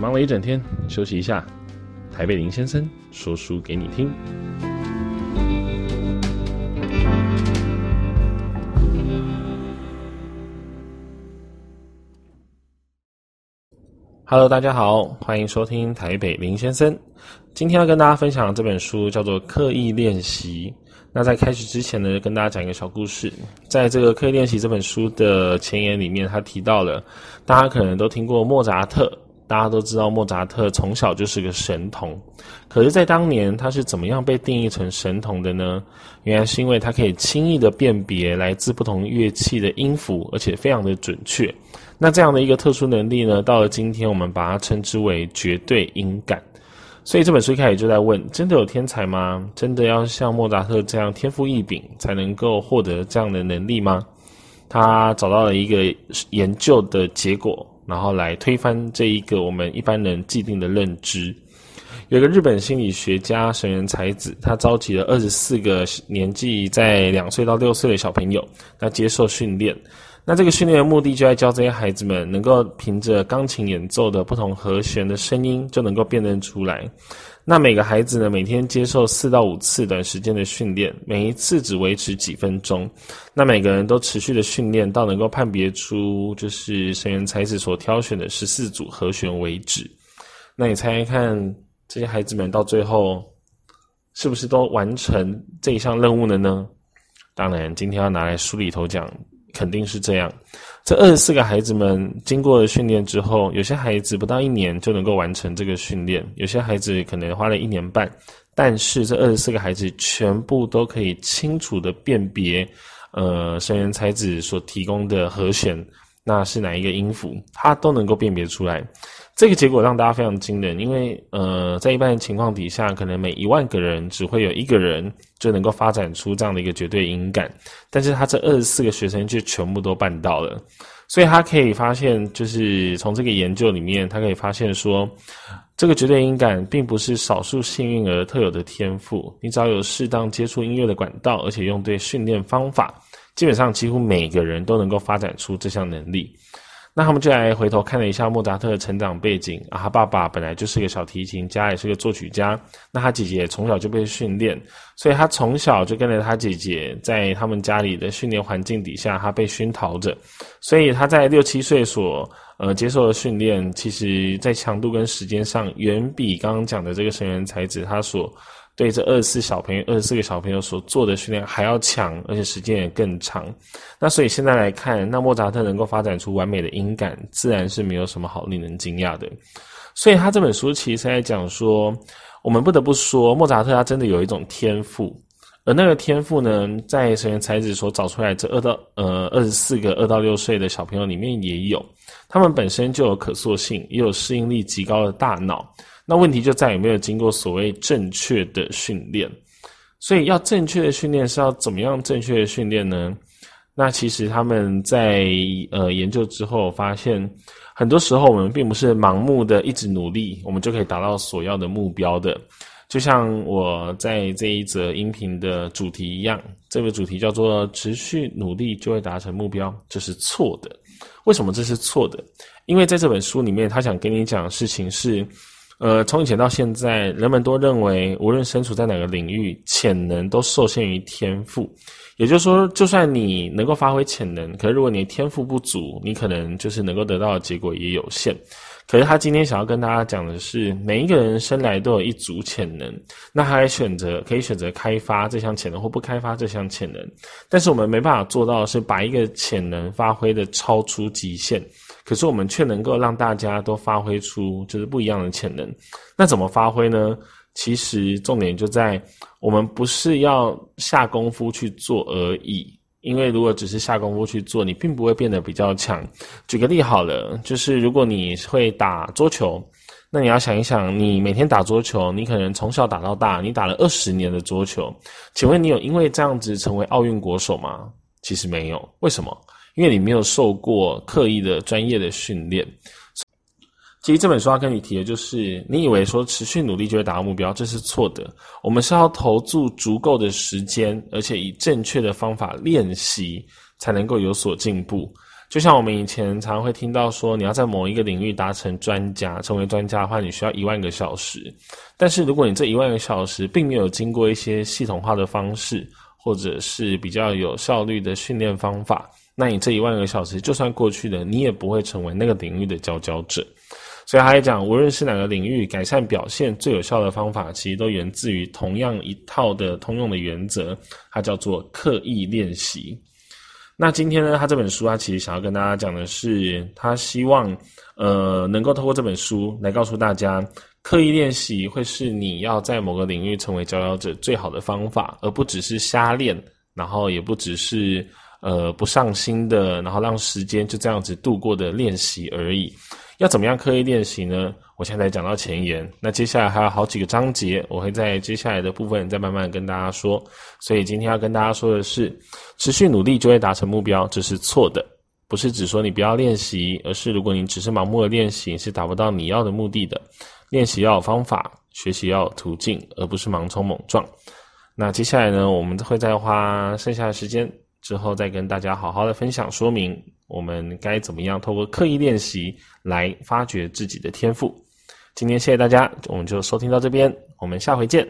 忙了一整天，休息一下。台北林先生说书给你听。Hello，大家好，欢迎收听台北林先生。今天要跟大家分享这本书叫做《刻意练习》。那在开始之前呢，跟大家讲一个小故事。在这个《刻意练习》这本书的前言里面，他提到了，大家可能都听过莫扎特，大家都知道莫扎特从小就是个神童。可是，在当年，他是怎么样被定义成神童的呢？原来是因为他可以轻易的辨别来自不同乐器的音符，而且非常的准确。那这样的一个特殊能力呢，到了今天，我们把它称之为绝对音感。所以这本书一开始就在问：真的有天才吗？真的要像莫扎特这样天赋异禀，才能够获得这样的能力吗？他找到了一个研究的结果，然后来推翻这一个我们一般人既定的认知。有一个日本心理学家神原才子，他召集了二十四个年纪在两岁到六岁的小朋友，那接受训练。那这个训练的目的就在教这些孩子们能够凭着钢琴演奏的不同和弦的声音就能够辨认出来。那每个孩子呢，每天接受四到五次短时间的训练，每一次只维持几分钟。那每个人都持续的训练到能够判别出就是神原彩子所挑选的十四组和弦为止。那你猜猜看，这些孩子们到最后是不是都完成这一项任务了呢？当然，今天要拿来书里头讲。肯定是这样。这二十四个孩子们经过了训练之后，有些孩子不到一年就能够完成这个训练，有些孩子可能花了一年半。但是这二十四个孩子全部都可以清楚的辨别，呃，神原彩子所提供的和弦，那是哪一个音符，他都能够辨别出来。这个结果让大家非常惊人，因为呃，在一般情况底下，可能每一万个人只会有一个人就能够发展出这样的一个绝对音感，但是他这二十四个学生就全部都办到了，所以他可以发现，就是从这个研究里面，他可以发现说，这个绝对音感并不是少数幸运儿特有的天赋，你只要有适当接触音乐的管道，而且用对训练方法，基本上几乎每个人都能够发展出这项能力。那他们就来回头看了一下莫扎特的成长背景啊，他爸爸本来就是个小提琴家，也是个作曲家。那他姐姐从小就被训练，所以他从小就跟着他姐姐在他们家里的训练环境底下，他被熏陶着。所以他在六七岁所呃接受的训练，其实在强度跟时间上，远比刚刚讲的这个神原彩子他所。对这二十四小朋友，二十四个小朋友所做的训练还要强，而且时间也更长。那所以现在来看，那莫扎特能够发展出完美的音感，自然是没有什么好令人惊讶的。所以他这本书其实在讲说，我们不得不说，莫扎特他真的有一种天赋，而那个天赋呢，在神原才子所找出来这二到呃二十四个二到六岁的小朋友里面也有，他们本身就有可塑性，也有适应力极高的大脑。那问题就在于没有经过所谓正确的训练，所以要正确的训练是要怎么样正确的训练呢？那其实他们在呃研究之后发现，很多时候我们并不是盲目的一直努力，我们就可以达到所要的目标的。就像我在这一则音频的主题一样，这个主题叫做“持续努力就会达成目标”，这是错的。为什么这是错的？因为在这本书里面，他想跟你讲的事情是。呃，从以前到现在，人们都认为，无论身处在哪个领域，潜能都受限于天赋。也就是说，就算你能够发挥潜能，可是如果你天赋不足，你可能就是能够得到的结果也有限。可是他今天想要跟大家讲的是，每一个人生来都有一组潜能，那他选择可以选择开发这项潜能或不开发这项潜能。但是我们没办法做到是把一个潜能发挥的超出极限。可是我们却能够让大家都发挥出就是不一样的潜能，那怎么发挥呢？其实重点就在我们不是要下功夫去做而已，因为如果只是下功夫去做，你并不会变得比较强。举个例好了，就是如果你会打桌球，那你要想一想，你每天打桌球，你可能从小打到大，你打了二十年的桌球，请问你有因为这样子成为奥运国手吗？其实没有，为什么？因为你没有受过刻意的专业的训练，其实这本书要跟你提的就是，你以为说持续努力就会达到目标，这是错的。我们是要投注足够的时间，而且以正确的方法练习，才能够有所进步。就像我们以前常常会听到说，你要在某一个领域达成专家，成为专家的话，你需要一万个小时。但是如果你这一万个小时并没有经过一些系统化的方式，或者是比较有效率的训练方法，那你这一万个小时就算过去了，你也不会成为那个领域的佼佼者。所以他还讲，无论是哪个领域，改善表现最有效的方法，其实都源自于同样一套的通用的原则，它叫做刻意练习。那今天呢，他这本书，他其实想要跟大家讲的是，他希望，呃，能够透过这本书来告诉大家，刻意练习会是你要在某个领域成为佼佼者最好的方法，而不只是瞎练，然后也不只是呃不上心的，然后让时间就这样子度过的练习而已。要怎么样刻意练习呢？我现在讲到前言，那接下来还有好几个章节，我会在接下来的部分再慢慢跟大家说。所以今天要跟大家说的是，持续努力就会达成目标，这是错的。不是只说你不要练习，而是如果你只是盲目的练习，是达不到你要的目的的。练习要有方法，学习要有途径，而不是盲冲猛撞。那接下来呢，我们会再花剩下的时间之后，再跟大家好好的分享说明。我们该怎么样透过刻意练习来发掘自己的天赋？今天谢谢大家，我们就收听到这边，我们下回见。